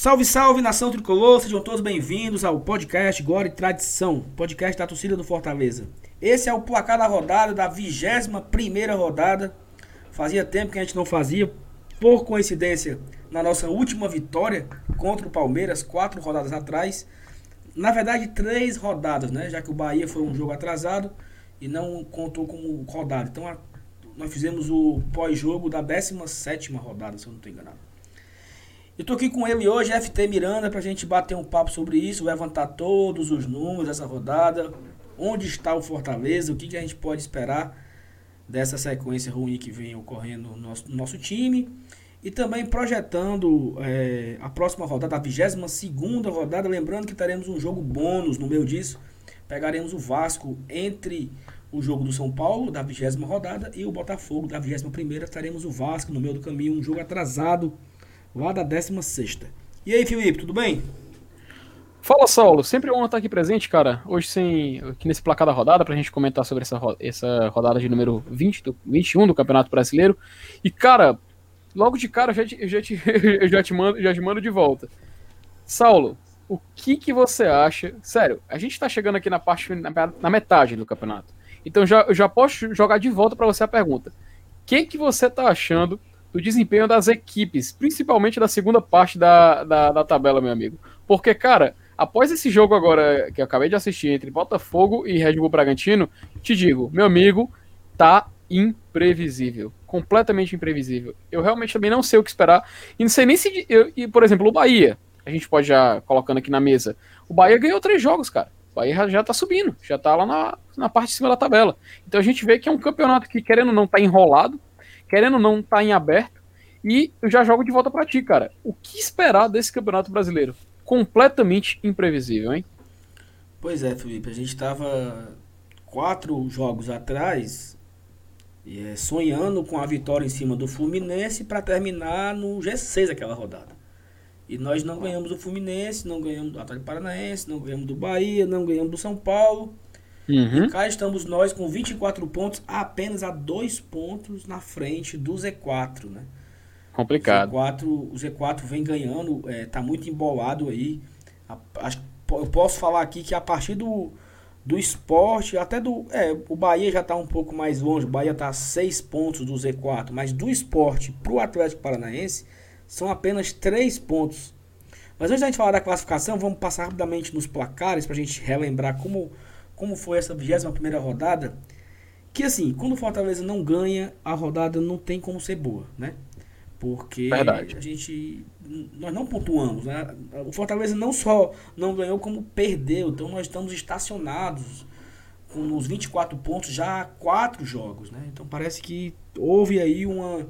Salve, salve, nação tricolor, sejam todos bem-vindos ao podcast Glória e Tradição, podcast da torcida do Fortaleza. Esse é o placar da rodada, da 21 primeira rodada. Fazia tempo que a gente não fazia, por coincidência, na nossa última vitória contra o Palmeiras, quatro rodadas atrás. Na verdade, três rodadas, né? Já que o Bahia foi um jogo atrasado e não contou como rodada. Então, nós fizemos o pós-jogo da 17 rodada, se eu não estou enganado. Eu tô aqui com ele hoje, FT Miranda, pra gente bater um papo sobre isso, levantar todos os números dessa rodada, onde está o Fortaleza, o que, que a gente pode esperar dessa sequência ruim que vem ocorrendo no nosso, no nosso time. E também projetando é, a próxima rodada, a 22 rodada. Lembrando que teremos um jogo bônus no meio disso. Pegaremos o Vasco entre o jogo do São Paulo, da 20 rodada, e o Botafogo, da 21. Teremos o Vasco no meio do caminho, um jogo atrasado lá da 16. E aí, Felipe, tudo bem? Fala, Saulo. Sempre honra estar aqui presente, cara. Hoje, sem aqui nesse placar da rodada, pra gente comentar sobre essa, essa rodada de número 20 do, 21 do Campeonato Brasileiro. E, cara, logo de cara eu já te, eu já te, eu já te, mando, já te mando de volta. Saulo, o que que você acha? Sério, a gente tá chegando aqui na parte na, metade do campeonato. Então já, eu já posso jogar de volta para você a pergunta. O que que você tá achando do desempenho das equipes, principalmente da segunda parte da, da, da, tabela, meu amigo. Porque, cara, após esse jogo agora que eu acabei de assistir entre Botafogo e Red Bull Bragantino, te digo, meu amigo, tá imprevisível. Completamente imprevisível. Eu realmente também não sei o que esperar. E não sei nem se. Eu, e, por exemplo, o Bahia, a gente pode já colocando aqui na mesa. O Bahia ganhou três jogos, cara. O Bahia já, tá subindo, já tá lá na, na parte de cima da tabela. Então a gente vê que é um campeonato que, querendo ou não, tá enrolado querendo ou não, tá em aberto. E eu já jogo de volta para ti, cara. O que esperar desse Campeonato Brasileiro? Completamente imprevisível, hein? Pois é, Felipe. A gente tava quatro jogos atrás é, sonhando com a vitória em cima do Fluminense para terminar no G6 aquela rodada. E nós não ganhamos do Fluminense, não ganhamos do Atlético Paranaense, não ganhamos do Bahia, não ganhamos do São Paulo. Uhum. E cá estamos nós com 24 pontos, apenas a dois pontos na frente do Z4, né? Complicado. O Z4, o Z4 vem ganhando, é, tá muito embolado aí. A, a, eu posso falar aqui que a partir do, do esporte, até do. É, o Bahia já está um pouco mais longe. O Bahia está a 6 pontos do Z4, mas do esporte para o Atlético Paranaense são apenas 3 pontos. Mas antes da gente falar da classificação, vamos passar rapidamente nos placares para a gente relembrar como como foi essa 21 rodada, que assim, quando o Fortaleza não ganha, a rodada não tem como ser boa, né? Porque Verdade. a gente. Nós não pontuamos, né? O Fortaleza não só não ganhou, como perdeu. Então nós estamos estacionados com os 24 pontos já há quatro jogos, né? Então parece que houve aí uma.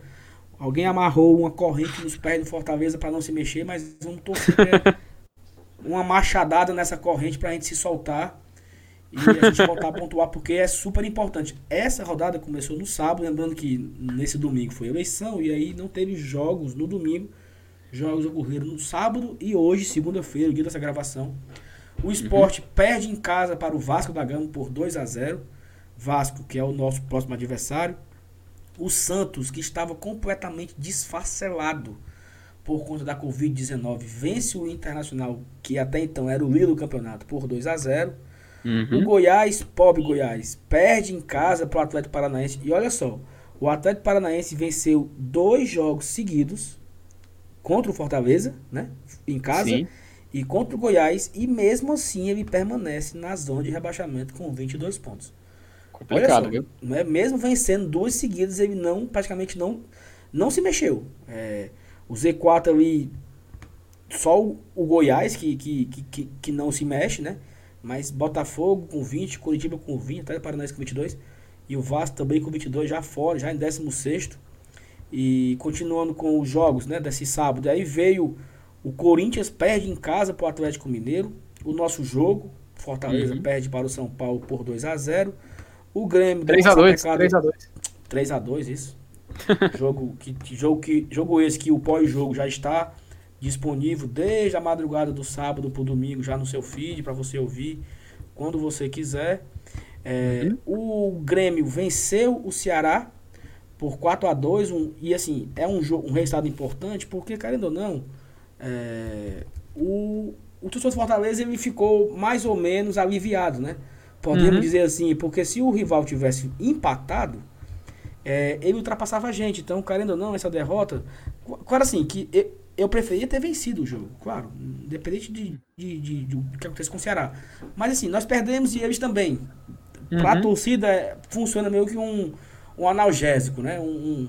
Alguém amarrou uma corrente nos pés do Fortaleza para não se mexer, mas vamos torcer uma machadada nessa corrente para a gente se soltar e a gente voltar a pontuar, porque é super importante. Essa rodada começou no sábado, lembrando que nesse domingo foi eleição, e aí não teve jogos no domingo. Jogos ocorreram no sábado e hoje, segunda-feira, o dia dessa gravação. O esporte uhum. perde em casa para o Vasco da Gama por 2 a 0 Vasco, que é o nosso próximo adversário. O Santos, que estava completamente desfacelado por conta da Covid-19, vence o Internacional, que até então era o líder do campeonato, por 2 a 0 Uhum. O Goiás, pobre Goiás, perde em casa para o Atlético Paranaense. E olha só, o Atlético Paranaense venceu dois jogos seguidos contra o Fortaleza, né? Em casa. Sim. E contra o Goiás. E mesmo assim ele permanece na zona de rebaixamento com 22 pontos. Complicado, só, viu? Né? Mesmo vencendo duas seguidas, ele não praticamente não, não se mexeu. É, o Z4 ali. Só o, o Goiás que, que, que, que não se mexe, né? Mas Botafogo com 20, Curitiba com 20, até Paranaense com 22. E o Vasco também com 22, já fora, já em 16. E continuando com os jogos né, desse sábado. Aí veio o Corinthians, perde em casa para o Atlético Mineiro. O nosso jogo, Fortaleza uhum. perde para o São Paulo por 2 a 0 O Grêmio 3x2. 3x2. 3x2, isso. jogo, que, jogo, que, jogo esse que o pós-jogo já está disponível desde a madrugada do sábado para o domingo já no seu feed para você ouvir quando você quiser. É, uhum. O Grêmio venceu o Ceará por 4 a 2 um, e assim é um, jogo, um resultado importante porque, querendo ou não, é, o, o torcedor do Fortaleza ele ficou mais ou menos aliviado, né? Podemos uhum. dizer assim, porque se o rival tivesse empatado, é, ele ultrapassava a gente. Então, querendo ou não, essa derrota. Claro, assim, que eu, preferia ter vencido o jogo, claro, independente de, de, de, de, do que acontece com o Ceará. Mas, assim, nós perdemos e eles também. Uhum. Para a torcida, é, funciona meio que um, um analgésico, né? Um, um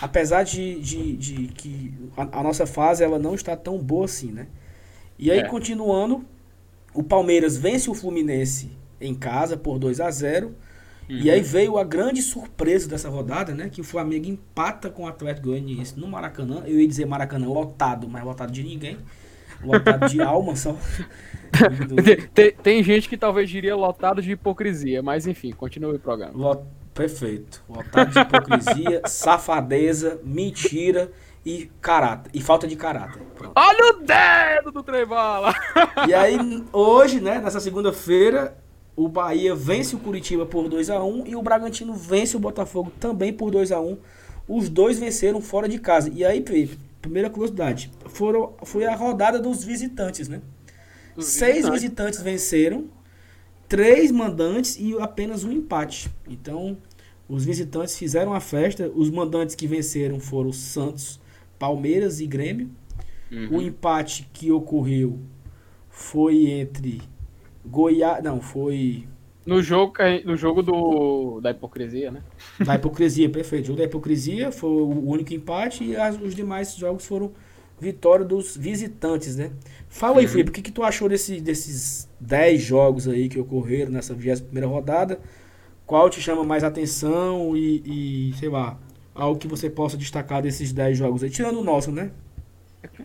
apesar de, de, de que a, a, nossa fase ela não está tão boa assim, né? E aí, é. continuando, o Palmeiras vence o Fluminense em casa por 2 a 0 uhum. E aí veio a grande surpresa dessa rodada, né? Que o Flamengo empata com o Atlético Goianiense no Maracanã. Eu ia dizer Maracanã lotado, mas lotado de ninguém. Lotado de alma só. tem, tem, gente que talvez diria lotado de hipocrisia, mas enfim, continue o programa. Lot... Perfeito. Lotado de hipocrisia, safadeza, mentira e caráter. E falta de caráter. Pronto. Olha o dedo do Trembala! E aí, hoje, né, nessa segunda-feira, o Bahia vence o Curitiba por 2 a 1 e o Bragantino vence o Botafogo também por 2 a 1 Os dois venceram fora de casa. E aí, primeira curiosidade, foram, foi a rodada dos visitantes, né? Os Seis visitantes. visitantes venceram, três mandantes e apenas um empate. Então, os visitantes fizeram a festa. Os mandantes que venceram foram Santos, Palmeiras e Grêmio. Uhum. O empate que ocorreu foi entre Goiás. Não, foi. No jogo, no jogo do, da hipocrisia, né? Da hipocrisia, perfeito. O jogo da hipocrisia foi o único empate e as, os demais jogos foram vitória dos visitantes, né? Fala aí, uhum. Felipe, o que, que tu achou desse, desses 10 jogos aí que ocorreram nessa 21 rodada? Qual te chama mais atenção e, e, sei lá, algo que você possa destacar desses 10 jogos aí? Tirando o nosso, né?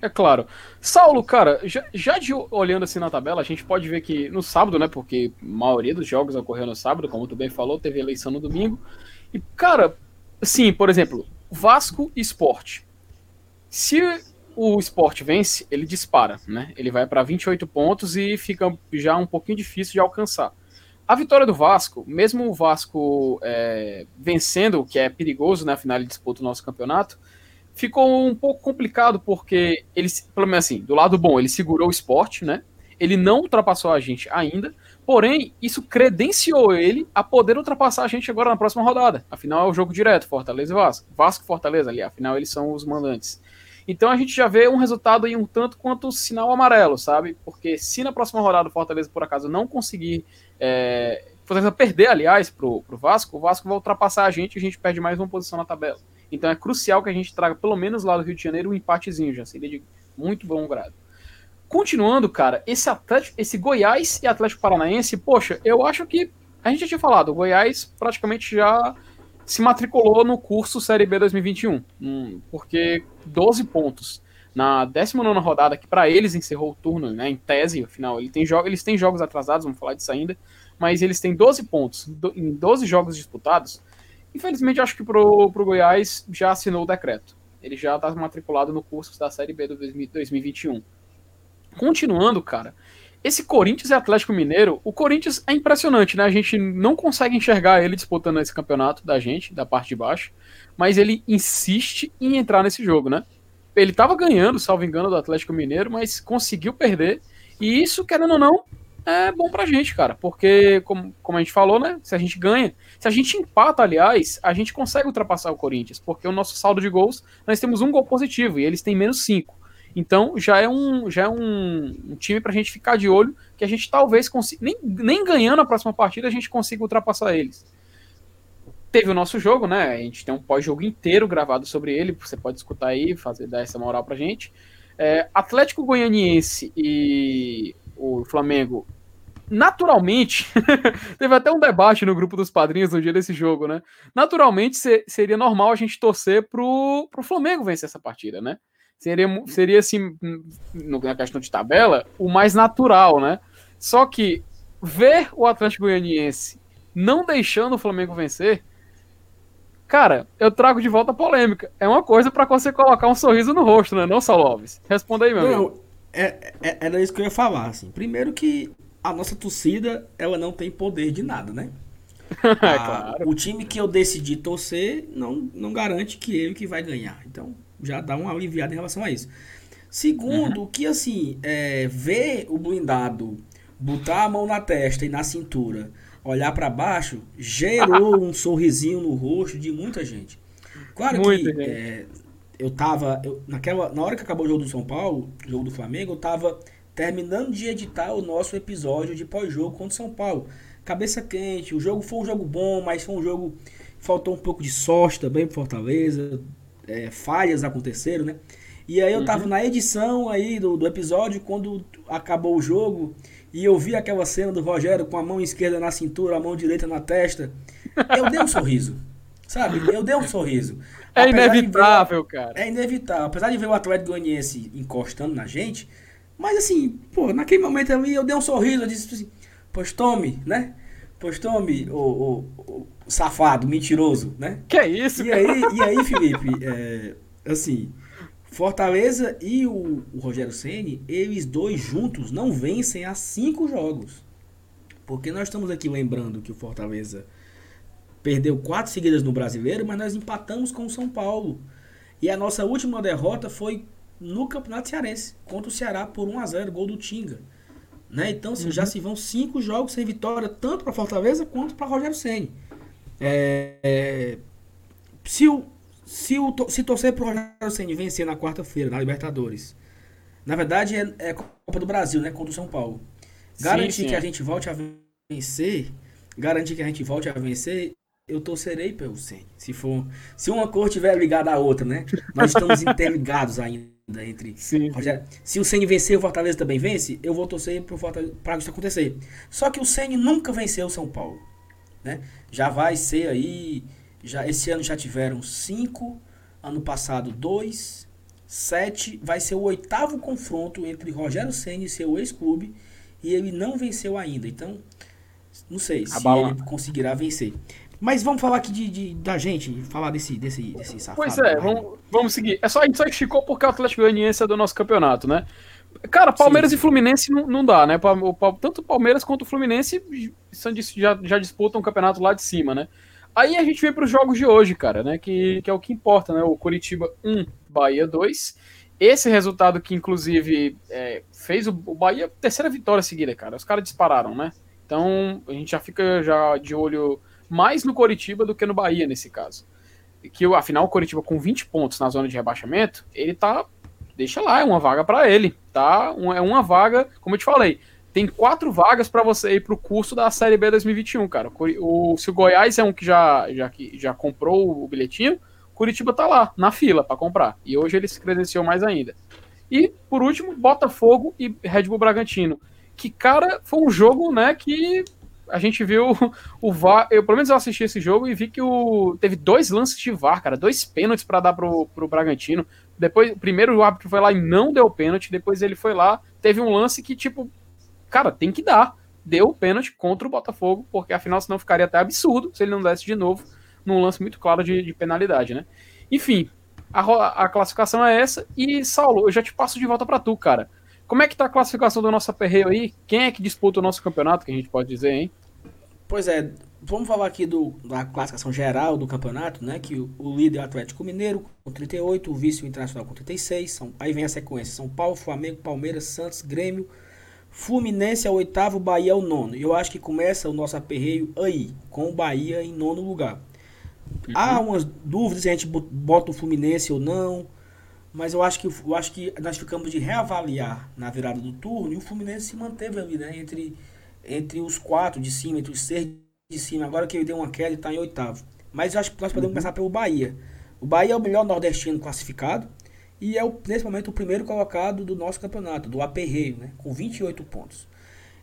É claro. Saulo, cara, já, já de, olhando assim na tabela, a gente pode ver que no sábado, né? Porque a maioria dos jogos ocorreu no sábado, como tu bem falou, teve eleição no domingo. E, cara, sim, por exemplo, Vasco e Sport. Se o Sport vence, ele dispara, né? Ele vai para 28 pontos e fica já um pouquinho difícil de alcançar. A vitória do Vasco, mesmo o Vasco é, vencendo, que é perigoso, né? Afinal, ele disputa o nosso campeonato ficou um pouco complicado porque ele, pelo menos assim, do lado bom, ele segurou o esporte, né? Ele não ultrapassou a gente ainda, porém, isso credenciou ele a poder ultrapassar a gente agora na próxima rodada. Afinal, é o jogo direto, Fortaleza e Vasco. Vasco e Fortaleza ali, afinal, eles são os mandantes. Então a gente já vê um resultado aí um tanto quanto sinal amarelo, sabe? Porque se na próxima rodada o Fortaleza, por acaso, não conseguir. É, Fortaleza perder, aliás, pro, pro Vasco, o Vasco vai ultrapassar a gente e a gente perde mais uma posição na tabela. Então é crucial que a gente traga, pelo menos lá do Rio de Janeiro, um empatezinho, já seria de muito bom grado. Continuando, cara, esse Atlético, esse Goiás e Atlético Paranaense, poxa, eu acho que a gente já tinha falado, o Goiás praticamente já se matriculou no curso Série B 2021, hum, porque 12 pontos na 19 rodada, que para eles encerrou o turno, né, em tese, afinal, ele tem eles têm jogos atrasados, vamos falar disso ainda, mas eles têm 12 pontos em 12 jogos disputados, Infelizmente, acho que pro, pro Goiás já assinou o decreto. Ele já está matriculado no curso da Série B do 2021. Continuando, cara, esse Corinthians e Atlético Mineiro, o Corinthians é impressionante, né? A gente não consegue enxergar ele disputando esse campeonato da gente, da parte de baixo, mas ele insiste em entrar nesse jogo, né? Ele estava ganhando, salvo engano, do Atlético Mineiro, mas conseguiu perder. E isso, querendo ou não, é bom pra gente, cara. Porque, como, como a gente falou, né? Se a gente ganha. Se a gente empata, aliás, a gente consegue ultrapassar o Corinthians. Porque o nosso saldo de gols, nós temos um gol positivo e eles têm menos cinco. Então já é um, já é um, um time pra gente ficar de olho. Que a gente talvez consiga. Nem, nem ganhando a próxima partida, a gente consiga ultrapassar eles. Teve o nosso jogo, né? A gente tem um pós-jogo inteiro gravado sobre ele. Você pode escutar aí, fazer dar essa moral pra gente. É, Atlético Goianiense e o Flamengo naturalmente, teve até um debate no grupo dos padrinhos no dia desse jogo, né? Naturalmente seria normal a gente torcer pro, pro Flamengo vencer essa partida, né? Seria, seria assim, na questão de tabela, o mais natural, né? Só que ver o Atlético Goianiense não deixando o Flamengo vencer, cara, eu trago de volta a polêmica. É uma coisa para você colocar um sorriso no rosto, né? Não, Saulo Alves? Responda aí, meu não, amigo. É, é, era isso que eu ia falar, assim. Primeiro que a nossa torcida, ela não tem poder de nada, né? É claro. O time que eu decidi torcer não, não garante que ele que vai ganhar. Então, já dá uma aliviada em relação a isso. Segundo, uhum. que assim, é, ver o blindado botar a mão na testa e na cintura, olhar para baixo, gerou um sorrisinho no rosto de muita gente. Claro Muito que é, eu tava. Eu, naquela, na hora que acabou o jogo do São Paulo, o jogo do Flamengo, eu tava terminando de editar o nosso episódio de pós-jogo contra São Paulo. Cabeça quente, o jogo foi um jogo bom, mas foi um jogo. Faltou um pouco de sorte também pro Fortaleza. É, falhas aconteceram, né? E aí eu tava uhum. na edição aí do, do episódio, quando acabou o jogo, e eu vi aquela cena do Rogério com a mão esquerda na cintura, a mão direita na testa. Eu dei um sorriso. Sabe? Eu dei um sorriso. É Apesar inevitável, ver, cara. É inevitável. Apesar de ver o Atlético Goianiense encostando na gente, mas assim, pô, naquele momento ali eu dei um sorriso, eu disse assim, pois tome, né? Pois tome, o, safado, mentiroso, né? Que é isso, e cara? Aí, e aí, Felipe, é, assim, Fortaleza e o, o Rogério Ceni, eles dois juntos não vencem há cinco jogos. Porque nós estamos aqui lembrando que o Fortaleza perdeu quatro seguidas no Brasileiro, mas nós empatamos com o São Paulo. E a nossa última derrota foi no Campeonato Cearense, contra o Ceará por 1 a 0 gol do Tinga. Né? Então, assim, uhum. já se vão cinco jogos sem vitória, tanto para Fortaleza quanto para Rogério Ceni. É, é, se, o, se, o, se torcer para Rogério Ceni vencer na quarta-feira, na Libertadores, na verdade é, é Copa do Brasil, né? Contra o São Paulo. Garantir sim, sim. que a gente volte a vencer, garantir que a gente volte a vencer, eu torcerei pelo Ceni. Se for, se uma cor tiver ligada à outra, né? Nós estamos interligados ainda entre Sim. Rogério. Se o Ceni vencer, o Fortaleza também vence, eu vou torcer para isso acontecer. Só que o Ceni nunca venceu o São Paulo, né? Já vai ser aí, já esse ano já tiveram cinco, ano passado dois, sete, vai ser o oitavo confronto entre Rogério Ceni e seu ex-clube e ele não venceu ainda. Então, não sei se ele conseguirá vencer. Mas vamos falar aqui de, de, da gente, falar desse, desse, desse safado. Pois é, vamos, vamos seguir. É só, a gente só esticou porque o Atlético Goianiense é do nosso campeonato, né? Cara, Palmeiras Sim. e Fluminense não, não dá, né? Tanto o Palmeiras quanto o Fluminense já, já disputam o campeonato lá de cima, né? Aí a gente vem para os jogos de hoje, cara, né? Que, que é o que importa, né? O Curitiba 1, Bahia 2. Esse resultado que, inclusive, é, fez o, o Bahia terceira vitória seguida, cara. Os caras dispararam, né? Então a gente já fica já de olho mais no Coritiba do que no Bahia nesse caso. Que afinal o Coritiba com 20 pontos na zona de rebaixamento, ele tá deixa lá, é uma vaga para ele, tá? é uma vaga, como eu te falei, tem quatro vagas para você ir pro curso da Série B 2021, cara. O, se o Goiás é um que já, já, já comprou o bilhetinho, Curitiba tá lá, na fila para comprar. E hoje ele se credenciou mais ainda. E, por último, Botafogo e Red Bull Bragantino. Que, cara, foi um jogo, né, que a gente viu o VAR. Eu, pelo menos eu assisti esse jogo e vi que o, teve dois lances de VAR, cara, dois pênaltis para dar pro, pro Bragantino. Depois, primeiro o árbitro foi lá e não deu pênalti, depois ele foi lá, teve um lance que, tipo, cara, tem que dar. Deu pênalti contra o Botafogo, porque afinal senão ficaria até absurdo se ele não desse de novo num lance muito claro de, de penalidade, né? Enfim, a, a classificação é essa. E, Saulo, eu já te passo de volta para tu, cara. Como é que tá a classificação do nosso aperreio aí? Quem é que disputa o nosso campeonato, que a gente pode dizer, hein? Pois é, vamos falar aqui do, da classificação geral do campeonato, né? Que o, o líder é o Atlético Mineiro com 38, o vice o Internacional com 36. São, aí vem a sequência: São Paulo, Flamengo, Palmeiras, Santos, Grêmio, Fluminense é o oitavo, Bahia é o nono. E eu acho que começa o nosso aperreio aí, com o Bahia em nono lugar. Uhum. Há umas dúvidas se a gente bota o Fluminense ou não. Mas eu acho que eu acho que nós ficamos de reavaliar na virada do turno e o Fluminense se manteve ali, né? Entre, entre os quatro de cima, entre os seis de cima. Agora que ele deu uma queda e está em oitavo. Mas eu acho que nós podemos uhum. começar pelo Bahia. O Bahia é o melhor nordestino classificado e é o, nesse momento o primeiro colocado do nosso campeonato, do aperreio, né? Com 28 pontos.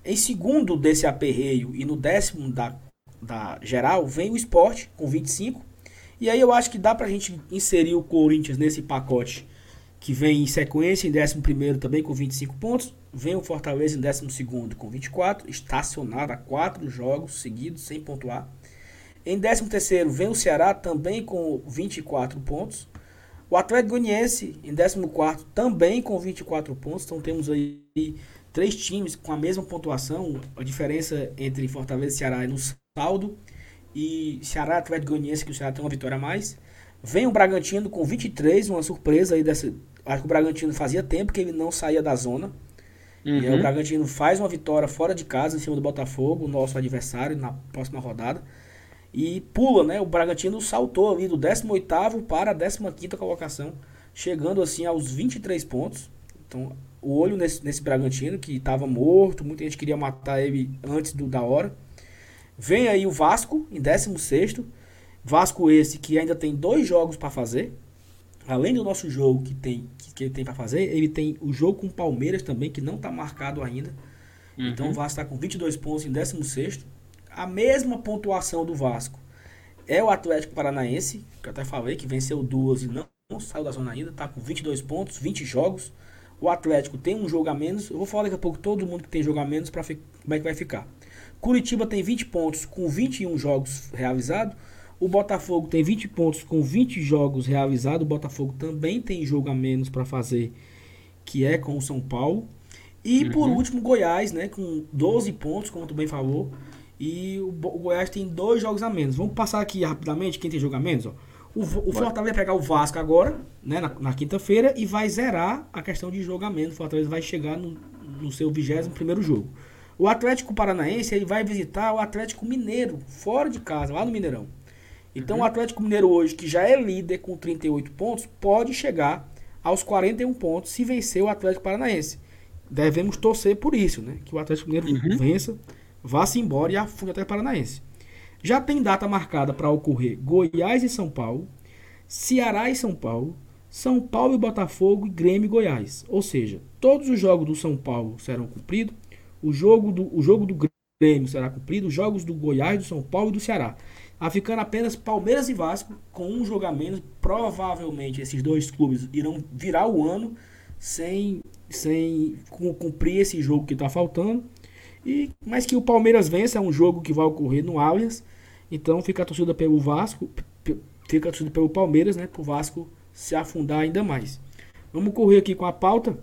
Em segundo desse aperreio e no décimo da, da geral vem o esporte com 25. E aí eu acho que dá pra gente inserir o Corinthians nesse pacote que vem em sequência em 11 também com 25 pontos. Vem o Fortaleza em 12 com 24, estacionado a 4 jogos seguidos sem pontuar. Em 13 vem o Ceará também com 24 pontos. O Atlético Goianiense em 14 também com 24 pontos. Então temos aí três times com a mesma pontuação. A diferença entre Fortaleza e Ceará é no saldo. E Ceará Atlético Goianiense que o Ceará tem uma vitória a mais. Vem o Bragantino com 23, uma surpresa aí dessa, acho que o Bragantino fazia tempo que ele não saía da zona. Uhum. E aí o Bragantino faz uma vitória fora de casa em cima do Botafogo, nosso adversário, na próxima rodada. E pula, né? O Bragantino saltou ali do 18º para a 15ª colocação, chegando assim aos 23 pontos. Então, o olho nesse, nesse Bragantino, que estava morto, muita gente queria matar ele antes do, da hora. Vem aí o Vasco, em 16º. Vasco esse que ainda tem dois jogos para fazer. Além do nosso jogo que tem que, que ele tem para fazer, ele tem o jogo com o Palmeiras também, que não está marcado ainda. Uhum. Então o Vasco está com 22 pontos em 16º a mesma pontuação do Vasco é o Atlético Paranaense, que eu até falei que venceu duas e não, não saiu da zona ainda, tá com 22 pontos, 20 jogos. O Atlético tem um jogo a menos. Eu vou falar daqui a pouco todo mundo que tem jogo a menos para como é que vai ficar. Curitiba tem 20 pontos com 21 jogos realizados. O Botafogo tem 20 pontos com 20 jogos realizados. O Botafogo também tem jogo a menos para fazer, que é com o São Paulo. E uhum. por último, Goiás, né, com 12 pontos, como tu bem falou, e o, o, Goiás tem dois jogos a menos. Vamos passar aqui rapidamente quem tem jogo a menos. Ó. O, o Fortaleza vai pegar o Vasco agora, né, na, na quinta-feira, e vai zerar a questão de jogo a menos. O Fortaleza vai chegar no, no seu 21 jogo. O Atlético Paranaense ele vai visitar o Atlético Mineiro, fora de casa, lá no Mineirão. Então uhum. o Atlético Mineiro hoje, que já é líder com 38 pontos, pode chegar aos 41 pontos se vencer o Atlético Paranaense. Devemos torcer por isso, né? Que o Atlético Mineiro uhum. vença vá-se embora e afunde até Paranaense. Já tem data marcada para ocorrer Goiás e São Paulo, Ceará e São Paulo, São Paulo e Botafogo e Grêmio e Goiás. Ou seja, todos os jogos do São Paulo serão cumpridos, o jogo do, o jogo do Grêmio será cumprido, os jogos do Goiás, do São Paulo e do Ceará. A ficando apenas Palmeiras e Vasco com um jogo a menos. Provavelmente esses dois clubes irão virar o ano sem, sem cumprir esse jogo que está faltando. E, mas que o Palmeiras vença é um jogo que vai ocorrer no Allianz. Então fica a torcida pelo Vasco, fica a torcida pelo Palmeiras, né? Para o Vasco se afundar ainda mais. Vamos correr aqui com a pauta.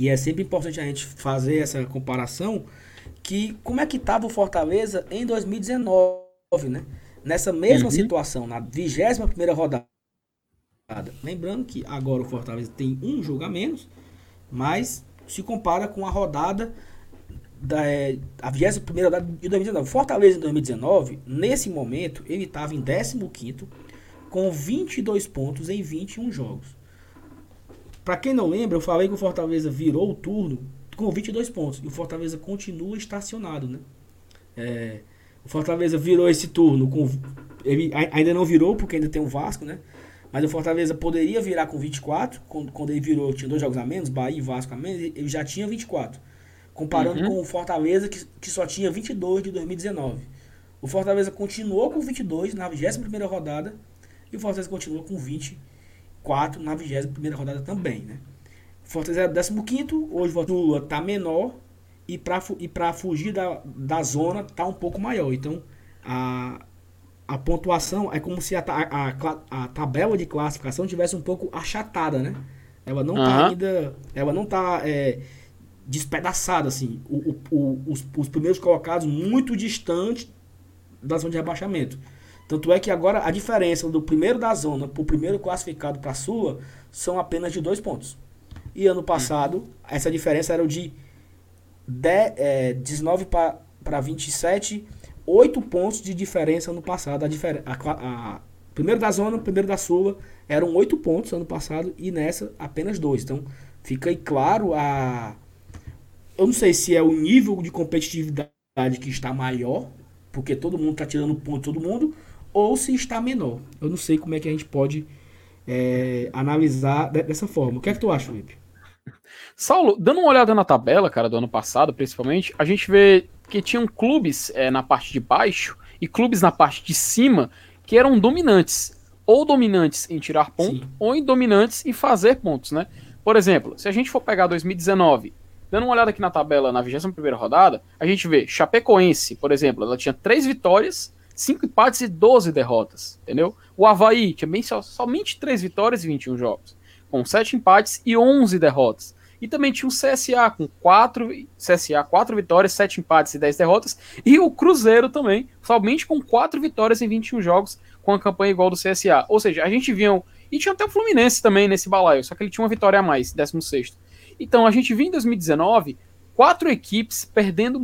E é sempre importante a gente fazer essa comparação. Que como é que estava o Fortaleza em 2019, né? Nessa mesma uhum. situação, na 21 primeira rodada. Lembrando que agora o Fortaleza tem um jogo a menos, mas se compara com a rodada da, é, a 21 rodada de 2019. Fortaleza em 2019, nesse momento, ele estava em 15 com 22 pontos em 21 jogos. Para quem não lembra, eu falei que o Fortaleza virou o turno com 22 pontos. E o Fortaleza continua estacionado, né? É, o Fortaleza virou esse turno com. Ele ainda não virou, porque ainda tem o Vasco, né? Mas o Fortaleza poderia virar com 24. Quando, quando ele virou, tinha dois jogos a menos, Bahia e Vasco a menos, ele já tinha 24 comparando uhum. com o Fortaleza, que, que só tinha 22 de 2019. O Fortaleza continuou com 22 na 21 rodada e o Fortaleza continua com 24 na 21 rodada também, né? O Fortaleza é 15 hoje o Lula tá menor e para e pra fugir da, da zona tá um pouco maior. Então, a, a pontuação é como se a, a, a, a tabela de classificação tivesse um pouco achatada, né? Ela não uhum. tá ainda. Ela não tá. É, despedaçado, assim. O, o, os, os primeiros colocados muito distantes da zona de rebaixamento. Tanto é que agora a diferença do primeiro da zona para o primeiro classificado para a Sula são apenas de dois pontos. E ano passado, essa diferença era de, de é, 19 para 27, 8 pontos de diferença ano passado. A, a, a, primeiro da zona, primeiro da Sula, eram 8 pontos ano passado e nessa apenas dois. Então, fica aí claro a eu não sei se é o nível de competitividade que está maior, porque todo mundo está tirando ponto todo mundo, ou se está menor. Eu não sei como é que a gente pode é, analisar dessa forma. O que é que tu acha, Felipe? Saulo, dando uma olhada na tabela, cara, do ano passado, principalmente, a gente vê que tinham clubes é, na parte de baixo e clubes na parte de cima que eram dominantes. Ou dominantes em tirar ponto, Sim. ou em dominantes em fazer pontos, né? Por exemplo, se a gente for pegar 2019 Dando uma olhada aqui na tabela, na 21 rodada, a gente vê Chapecoense, por exemplo, ela tinha 3 vitórias, 5 empates e 12 derrotas, entendeu? O Havaí tinha bem, somente 3 vitórias e 21 jogos, com 7 empates e 11 derrotas. E também tinha o CSA com 4, CSA, 4 vitórias, 7 empates e 10 derrotas. E o Cruzeiro também, somente com 4 vitórias em 21 jogos, com a campanha igual do CSA. Ou seja, a gente viu E tinha até o Fluminense também nesse balaio, só que ele tinha uma vitória a mais, 16. Então a gente viu em 2019 quatro equipes perdendo,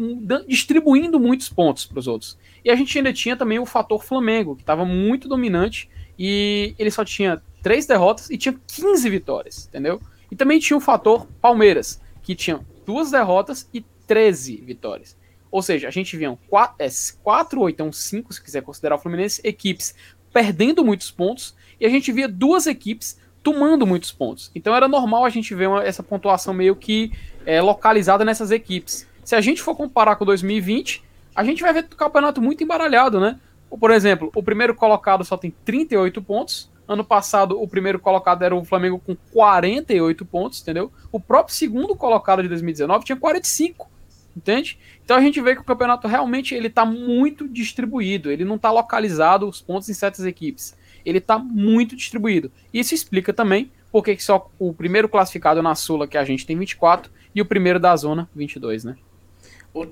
distribuindo muitos pontos para os outros. E a gente ainda tinha também o fator Flamengo, que estava muito dominante e ele só tinha três derrotas e tinha 15 vitórias, entendeu? E também tinha o fator Palmeiras, que tinha duas derrotas e 13 vitórias. Ou seja, a gente via 4, é, quatro ou então 5, se quiser considerar o Fluminense, equipes perdendo muitos pontos, e a gente via duas equipes tomando muitos pontos. Então era normal a gente ver uma, essa pontuação meio que é, localizada nessas equipes. Se a gente for comparar com 2020, a gente vai ver o campeonato muito embaralhado, né? Por exemplo, o primeiro colocado só tem 38 pontos. Ano passado, o primeiro colocado era o Flamengo com 48 pontos, entendeu? O próprio segundo colocado de 2019 tinha 45 entende? Então a gente vê que o campeonato realmente ele está muito distribuído, ele não está localizado os pontos em certas equipes, ele está muito distribuído. Isso explica também porque só o primeiro classificado na Sula, que a gente tem 24, e o primeiro da zona, 22, né?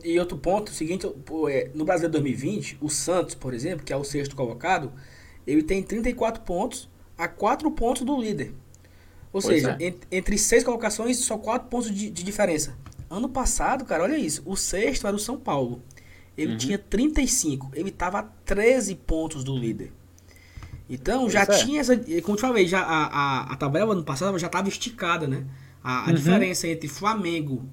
E outro ponto, o seguinte, é, no Brasil 2020, o Santos, por exemplo, que é o sexto colocado, ele tem 34 pontos a 4 pontos do líder. Ou pois seja, é. entre seis colocações, só 4 pontos de, de diferença. Ano passado, cara, olha isso. O sexto era o São Paulo. Ele uhum. tinha 35. Ele estava a 13 pontos do líder. Então já é. tinha essa. Como eu te falei, já, a, a, a tabela ano passado já estava esticada, né? A, a uhum. diferença entre Flamengo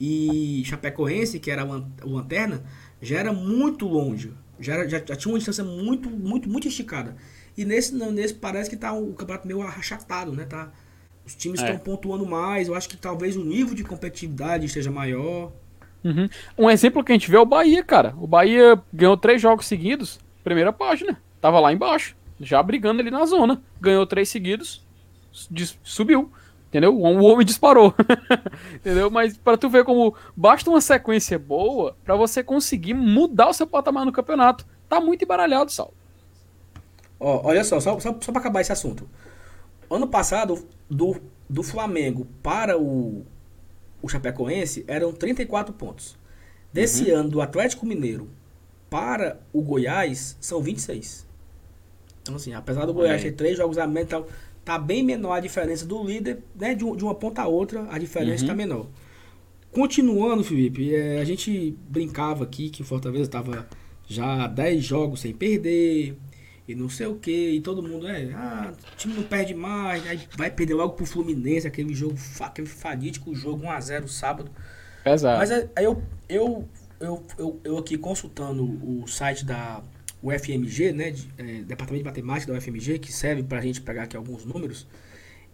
e Chapecoense, que era o Lanterna, já era muito longe. Já, era, já, já, tinha uma distância muito, muito, muito esticada. E nesse, nesse parece que tá o campeonato meio achatado, né? Tá, os times estão é. pontuando mais. Eu acho que talvez o nível de competitividade esteja maior. Uhum. Um exemplo que a gente vê é o Bahia, cara. O Bahia ganhou três jogos seguidos, primeira página. Tava lá embaixo, já brigando ali na zona. Ganhou três seguidos, subiu. Entendeu? O homem disparou. entendeu? Mas para tu ver como basta uma sequência boa para você conseguir mudar o seu patamar no campeonato. Tá muito embaralhado, Sal. Ó, olha só, só, só, só para acabar esse assunto. Ano passado, do, do Flamengo para o, o Chapecoense eram 34 pontos. Desse uhum. ano, do Atlético Mineiro para o Goiás, são 26. Então, assim, apesar do Goiás ter três jogos a menos, tá, tá bem menor a diferença do líder, né? De, de uma ponta a outra, a diferença está uhum. menor. Continuando, Felipe, é, a gente brincava aqui que o Fortaleza estava já 10 jogos sem perder, e não sei o que, e todo mundo, é, ah, o time não perde mais, aí vai perder logo pro Fluminense, aquele jogo, aquele fadídico jogo 1x0 sábado. Pesado. Mas aí eu, eu, eu, eu, eu aqui consultando o site da UFMG, né, de, é, Departamento de Matemática da UFMG, que serve pra gente pegar aqui alguns números,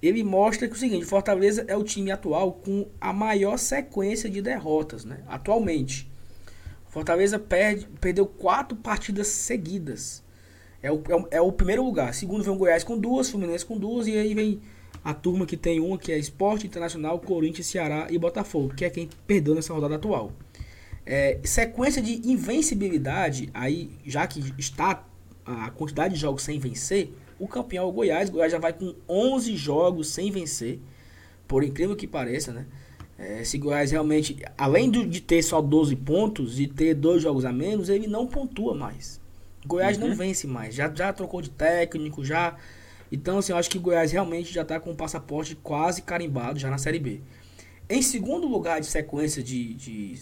ele mostra que o seguinte, Fortaleza é o time atual com a maior sequência de derrotas, né, atualmente. Fortaleza perde, perdeu quatro partidas seguidas. É o, é o, é o primeiro lugar. Segundo vem o Goiás com duas, Fluminense com duas, e aí vem a turma que tem uma, que é Esporte Internacional, Corinthians, Ceará e Botafogo, que é quem perdeu nessa rodada atual. É, sequência de invencibilidade, aí já que está a quantidade de jogos sem vencer, o campeão é o Goiás. O Goiás já vai com 11 jogos sem vencer, por incrível que pareça, né? É, se Goiás realmente, além de ter só 12 pontos e ter dois jogos a menos, ele não pontua mais. Goiás uhum. não vence mais. Já, já trocou de técnico, já. Então, assim, eu acho que Goiás realmente já está com o passaporte quase carimbado já na Série B. Em segundo lugar de sequência de, de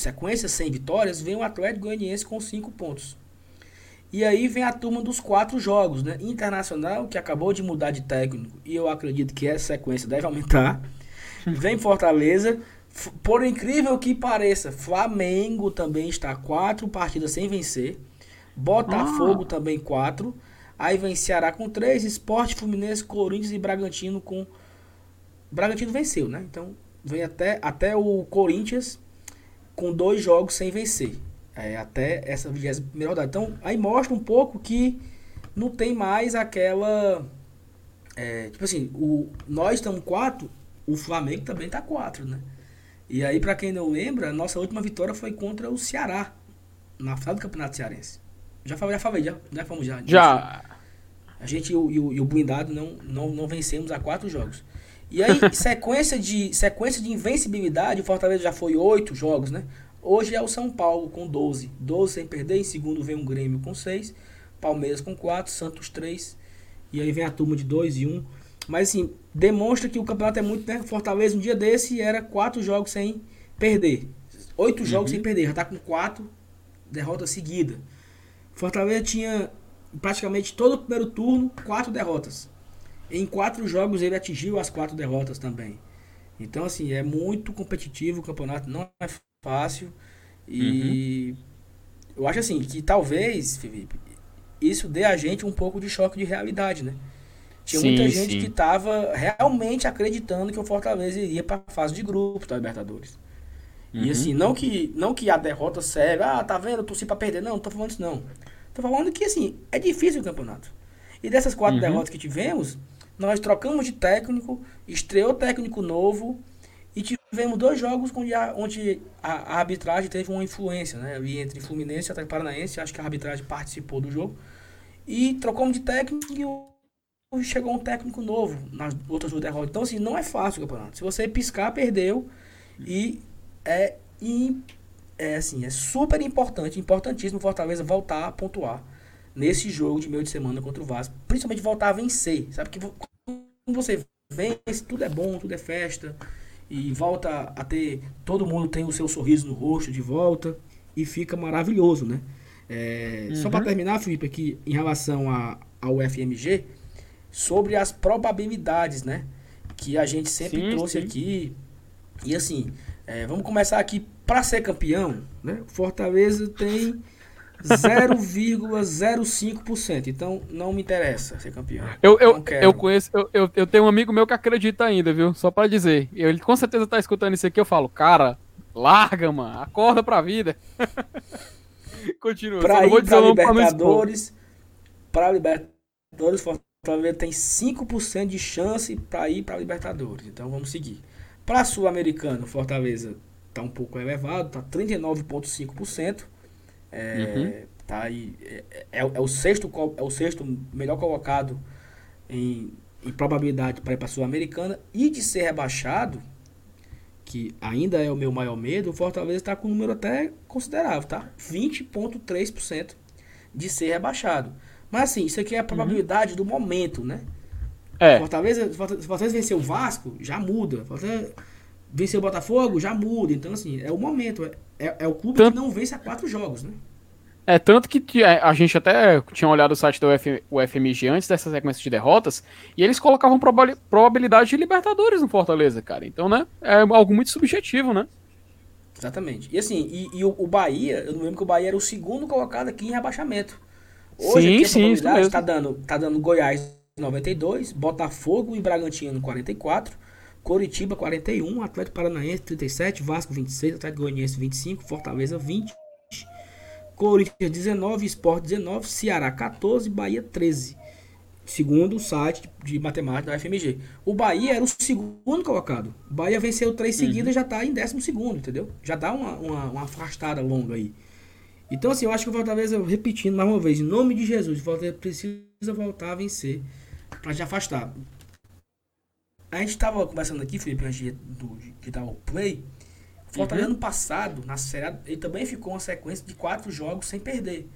sequência sem vitórias, vem o Atlético Goianiense com cinco pontos. E aí vem a turma dos quatro jogos, né? Internacional, que acabou de mudar de técnico, e eu acredito que essa sequência deve aumentar. Vem Fortaleza, por incrível que pareça, Flamengo também está quatro partidas sem vencer. Botafogo ah. também 4. Aí vem Ceará com 3, Esporte, Fluminense, Corinthians e Bragantino com. Bragantino venceu, né? Então vem até, até o Corinthians com dois jogos sem vencer. É, até essa 21 rodada. Então aí mostra um pouco que não tem mais aquela. É, tipo assim, o, nós estamos 4, o Flamengo também tá 4, né? E aí, para quem não lembra, a nossa última vitória foi contra o Ceará, na final do Campeonato Cearense. Já falei, já falei, já, já fomos já. Já. A gente e o, e o, e o blindado não, não, não vencemos há quatro jogos. E aí, sequência de, sequência de invencibilidade, o Fortaleza já foi oito jogos, né? Hoje é o São Paulo com 12. 12 sem perder. Em segundo vem o Grêmio com 6. Palmeiras com 4. Santos 3. E aí vem a turma de 2 e 1. Um. Mas assim, demonstra que o campeonato é muito, né? Fortaleza um dia desse era quatro jogos sem perder. Oito uhum. jogos sem perder, já tá com quatro derrotas seguidas. Fortaleza tinha praticamente todo o primeiro turno, quatro derrotas. Em quatro jogos ele atingiu as quatro derrotas também. Então, assim, é muito competitivo o campeonato, não é fácil. E uhum. eu acho assim que talvez, Felipe, isso dê a gente um pouco de choque de realidade, né? Tinha sim, muita gente sim. que estava realmente acreditando que o Fortaleza iria para a fase de grupos da Libertadores. Uhum. E assim, não que, não que a derrota serve, ah, tá vendo, eu torci para perder. Não, não tô falando isso não. Tô falando que assim, é difícil o campeonato. E dessas quatro uhum. derrotas que tivemos, nós trocamos de técnico, estreou técnico novo e tivemos dois jogos onde a, arbitragem teve uma influência, né? E entre Fluminense e Atlético Paranaense, acho que a arbitragem participou do jogo. E trocamos de técnico e chegou um técnico novo nas outras duas derrotas. Então, assim, não é fácil o campeonato. Se você piscar, perdeu. E é, é assim, é super importante, importantíssimo Fortaleza voltar a pontuar nesse jogo de meio de semana contra o Vasco. Principalmente voltar a vencer. Sabe que quando você vence, tudo é bom, tudo é festa. E volta a ter. Todo mundo tem o seu sorriso no rosto de volta. E fica maravilhoso, né? É, uhum. Só para terminar, Felipe, aqui em relação a, ao FMG, sobre as probabilidades, né? Que a gente sempre sim, trouxe sim. aqui. E assim, é, vamos começar aqui para ser campeão, né? Fortaleza tem 0,05%. Então não me interessa ser campeão. Eu, eu, eu conheço, eu, eu, eu, tenho um amigo meu que acredita ainda, viu? Só para dizer. Ele com certeza tá escutando isso aqui. Eu falo, cara, larga, mano. Acorda pra vida. Continua. Pra ir pra Libertadores. Pra Libertadores, Fortaleza tem 5% de chance para ir para Libertadores. Então vamos seguir. Para Sul-Americano, Fortaleza tá um pouco elevado, tá 39,5%. É, uhum. tá aí, é, é, é, o sexto, é o sexto melhor colocado em, em probabilidade para ir para a Sul-Americana. E de ser rebaixado, que ainda é o meu maior medo, o Fortaleza está com um número até considerável, tá? 20,3% de ser rebaixado. Mas assim, isso aqui é a probabilidade uhum. do momento, né? É. Fortaleza, Fortaleza vencer o Vasco, já muda. Fortaleza vencer o Botafogo, já muda. Então, assim, é o momento. É, é, o clube tanto, que não vence a quatro jogos, né? É, tanto que é, a gente até tinha olhado o site do Uf, UFMG antes dessa sequência de derrotas, e eles colocavam probabilidade de Libertadores no Fortaleza, cara. Então, né, é algo muito subjetivo, né? Exatamente. E assim, e, e o, o, Bahia, eu não lembro que o Bahia era o segundo colocado aqui em rebaixamento. Hoje sim, aqui sim, probabilidade tá dando, tá dando Goiás 92, Botafogo e Bragantino 44, Coritiba 41, Atlético Paranaense 37, Vasco 26, Atlético Goianiense 25, Fortaleza 20, Corinthians 19, Sport 19, Ceará 14, Bahia 13. Segundo o site de matemática da FMG. O Bahia era o segundo colocado. O Bahia venceu três uhum. seguidas já está em décimo segundo, entendeu? Já dá uma, uma, uma afastada longa aí. Então, assim, eu acho que o Fortaleza, repetindo mais uma vez, em nome de Jesus, o Fortaleza precisa voltar a vencer para te afastar. A gente estava conversando aqui, Felipe, antes de, do, de dar o play. O Fortaleza uhum. ano passado, na série, ele também ficou uma sequência de quatro jogos sem perder.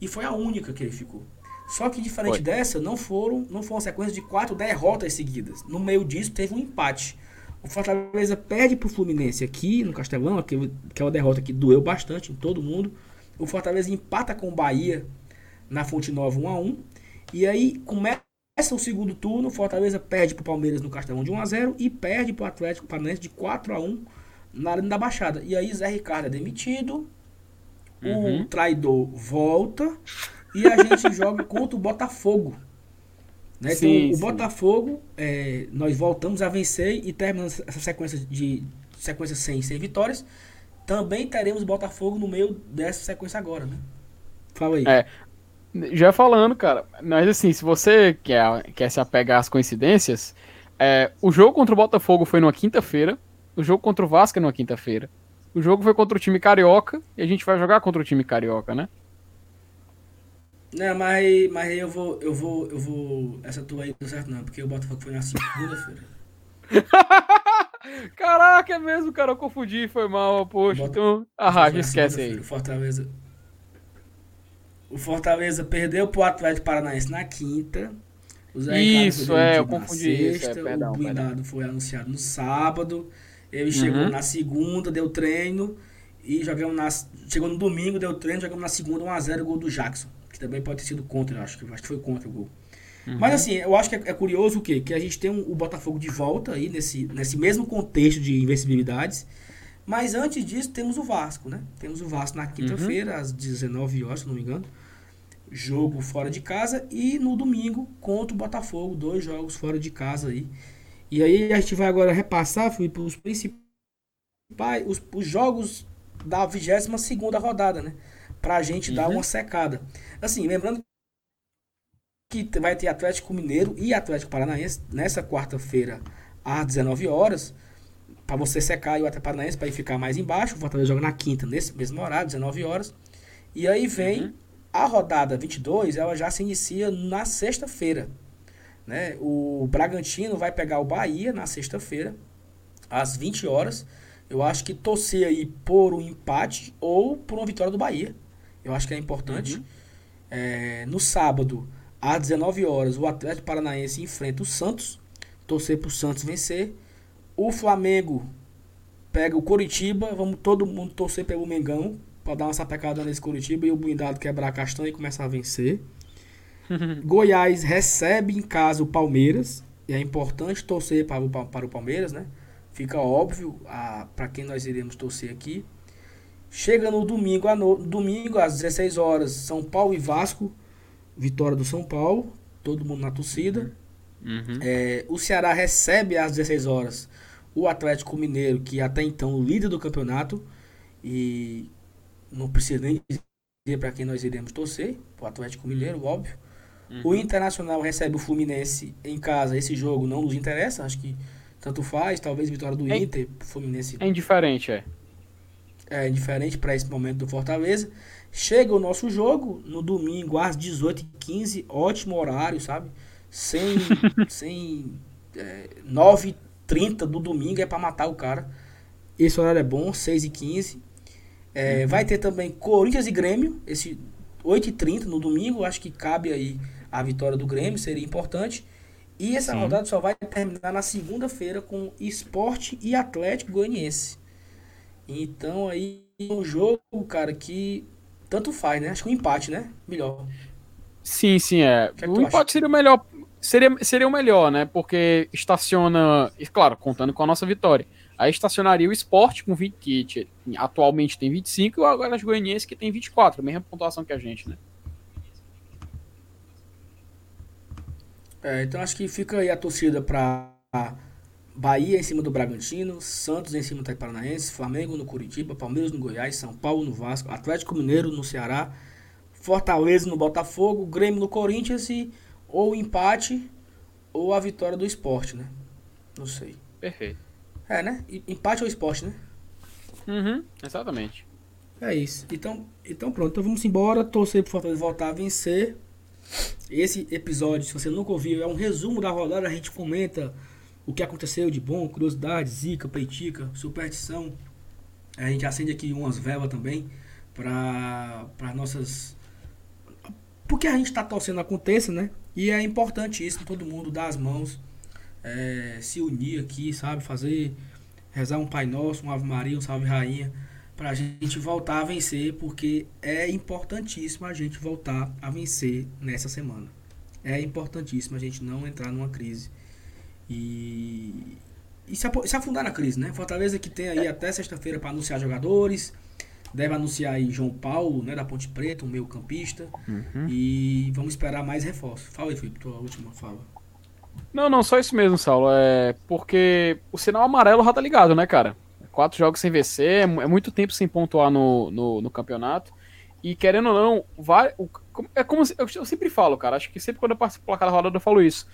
E foi a única que ele ficou. Só que diferente foi. dessa, não foram, não foi uma sequência de quatro derrotas seguidas. No meio disso, teve um empate. O Fortaleza perde pro Fluminense aqui no Castelão, é uma derrota que doeu bastante em todo mundo. O Fortaleza empata com o Bahia na Fonte Nova 1 a 1 E aí começa o segundo turno, o Fortaleza perde pro Palmeiras no Castelão de 1 a 0 e perde pro Atlético Paranaense de 4 a 1 na Arena da Baixada. E aí Zé Ricardo é demitido, uhum. o traidor volta e a gente joga contra o Botafogo. Né? Sim, então, o sim. Botafogo, é, nós voltamos a vencer e terminamos essa sequência de sequência sem, sem vitórias. Também teremos Botafogo no meio dessa sequência agora, né? Fala aí. É, já falando, cara, mas assim, se você quer, quer se apegar às coincidências, é, o jogo contra o Botafogo foi numa quinta-feira, o jogo contra o Vasco é numa quinta-feira. O jogo foi contra o time carioca e a gente vai jogar contra o time carioca, né? Não, mas, mas eu vou, eu vou, eu vou. Essa tua aí não certo não, porque o Botafogo foi na segunda-feira. Caraca, é mesmo, cara, eu confundi, foi mal, poxa. Bota... Então, arrasta, esquece aí. Fortaleza. O Fortaleza perdeu pro Atlético Paranaense na quinta. O Zé Ricardo Isso, é, eu confundi isso, é, sexta, perdão, o blindado foi anunciado no sábado. Ele chegou Uhum. na segunda, deu treino. E jogamos na. Chegou no domingo, deu treino, jogamos na segunda 1x0 gol do Jackson. Que também pode ter sido contra, eu acho que, acho que foi contra o gol. Uhum. Mas assim, eu acho que é, é curioso o quê? Que a gente tem um- o Botafogo de volta aí nesse, nesse mesmo contexto de invencibilidades. Mas antes disso temos o Vasco, né? Temos o Vasco na quinta-feira, às 19 horas, se não me engano. Jogo fora de casa. E no domingo contra o Botafogo, dois jogos fora de casa aí. E aí a gente vai agora repassar, Felipe, os principais. Os, os jogos da 22 segunda rodada, né? Pra gente dar Uhum. uma secada. Assim, lembrando que vai ter Atlético Mineiro e Atlético Paranaense nessa quarta-feira às 19 horas. Para você secar aí o Atlético Paranaense para ir ficar mais embaixo. O Fortaleza joga na quinta, nesse mesmo horário, 19 horas. E aí vem Uhum. a rodada 22, ela já se inicia na sexta-feira. Né? O Bragantino vai pegar o Bahia na sexta-feira, às 20 horas. Eu acho que torcer aí por um empate ou por uma vitória do Bahia. Eu acho que é importante. Uhum. É, no sábado, às 19 horas, o Atlético Paranaense enfrenta o Santos. Torcer para o Santos vencer. O Flamengo pega o Coritiba. Vamos todo mundo torcer pelo Mengão. Para dar uma sapecada nesse Coritiba e o blindado quebrar a castanha e começar a vencer. Goiás recebe em casa o Palmeiras. E é importante torcer para o, Pa- para o Palmeiras, né? Fica óbvio para quem nós iremos torcer aqui. Chega no domingo, à no, domingo às 16 horas, São Paulo e Vasco. Vitória do São Paulo. Todo mundo na torcida. Uhum. É, o Ceará recebe às 16 horas o Atlético Mineiro, que até então o líder do campeonato. E não precisa nem dizer para quem nós iremos torcer. O Atlético Mineiro, óbvio. O Internacional recebe o Fluminense em casa. Esse jogo não nos interessa. Acho que tanto faz. Talvez vitória do É- Inter. Fluminense É indiferente, é. é indiferente para esse momento do Fortaleza. Chega o nosso jogo no domingo às 18h15, ótimo horário, sabe? Sem, sem é, 9h30 do domingo é para matar o cara. Esse horário é bom, 6h15. É, Vai ter também Corinthians e Grêmio, esse 8h30 no domingo, acho que cabe aí a vitória do Grêmio, seria importante. E essa Sim. rodada só vai terminar na segunda-feira com Esporte e Atlético Goianiense. Então aí é um jogo, cara, que tanto faz, né? Acho que um empate, né? Melhor. Sim, sim, é. que é que o empate seria o melhor. Seria, seria o melhor, né? Porque estaciona. E claro, contando com a nossa vitória. Aí estacionaria o esporte com 20, que t- atualmente tem 25 e o Atlético Goianiense que tem 24, a mesma pontuação que a gente, né? É, então acho que fica aí a torcida pra Bahia em cima do Bragantino, Santos em cima do Paranaense, Flamengo no Curitiba, Palmeiras no Goiás, São Paulo no Vasco, Atlético Mineiro no Ceará, Fortaleza no Botafogo, Grêmio no Corinthians e ou o empate ou a vitória do esporte, né? Não sei. Perfeito. É, né? Empate ou esporte, né? Uhum, exatamente. É isso. Então, então pronto, então vamos embora, torcer pro Fortaleza voltar a vencer. Esse episódio, se você nunca ouviu, é um resumo da rodada, a gente comenta o que aconteceu de bom, curiosidade, zica, peitica, superstição. A gente acende aqui umas velas também para nossas porque a gente tá torcendo aconteça, né? E é importantíssimo todo mundo dar as mãos, é, se unir aqui, sabe? Fazer, rezar um Pai Nosso, um Ave Maria, um Salve Rainha, pra gente voltar a vencer, porque é importantíssimo a gente voltar a vencer nessa semana. É importantíssimo a gente não entrar numa crise e, e se, afundar na crise, né? Fortaleza que tem aí até sexta-feira para anunciar jogadores, deve anunciar aí João Paulo, né, da Ponte Preta, um meio campista, Uhum. e vamos esperar mais reforços. Fala aí, Felipe, tua última fala. Não, não, só isso mesmo, Saulo. É porque o sinal amarelo já tá ligado, né, cara? Quatro jogos sem vencer, é é muito tempo sem pontuar no, no, no campeonato. E querendo ou não, vai, o- é como eu, sempre falo, cara. Acho que sempre quando eu participo da cada rodada eu falo isso.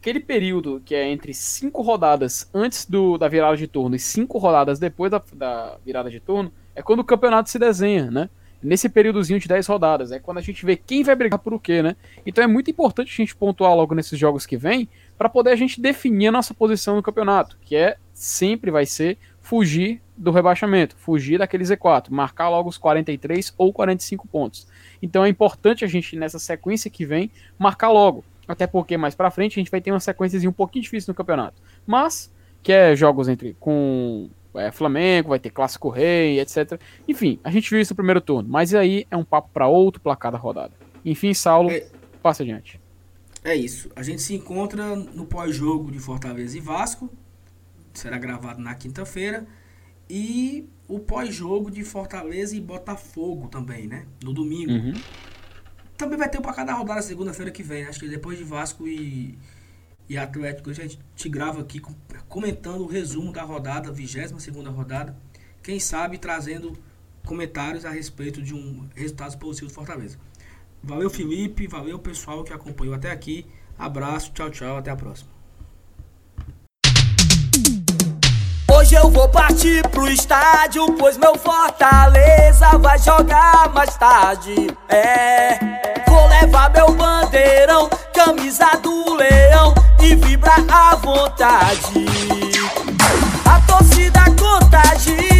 Aquele período que é entre cinco rodadas antes do, da virada de turno e cinco rodadas depois da, da virada de turno é quando o campeonato se desenha, né? Nesse períodozinho de 10 rodadas. É quando a gente vê quem vai brigar por o quê, né? Então é muito importante a gente pontuar logo nesses jogos que vem para poder a gente definir a nossa posição no campeonato, que é sempre vai ser fugir do rebaixamento, fugir daquele Z4, marcar logo os 43 ou 45 pontos. Então é importante a gente nessa sequência que vem marcar logo, Até porque mais pra frente a gente vai ter uma sequência um pouquinho difícil no campeonato. Mas, que é jogos entre com é, Flamengo, vai ter Clássico Rei, etc. Enfim, a gente viu isso no primeiro turno. Mas aí é um papo para outro placar da rodada. Enfim, Saulo, é, passa adiante. É isso. A gente se encontra no pós-jogo de Fortaleza e Vasco. Será gravado na quinta-feira. E o pós-jogo de Fortaleza e Botafogo também, né? No domingo. Uhum. Também vai ter para cada rodada segunda-feira que vem, né? Acho que depois de Vasco e, e Atlético, a gente te grava aqui comentando o resumo da rodada, 22 segunda rodada. Quem sabe trazendo comentários a respeito de um resultado positivo do Fortaleza. Valeu, Felipe. Valeu, pessoal que acompanhou até aqui. Abraço, tchau, tchau. Até a próxima. Hoje eu vou partir pro estádio, pois meu Fortaleza vai jogar mais tarde. É, vou levar meu bandeirão, camisa do leão e vibrar à vontade. A torcida contagia,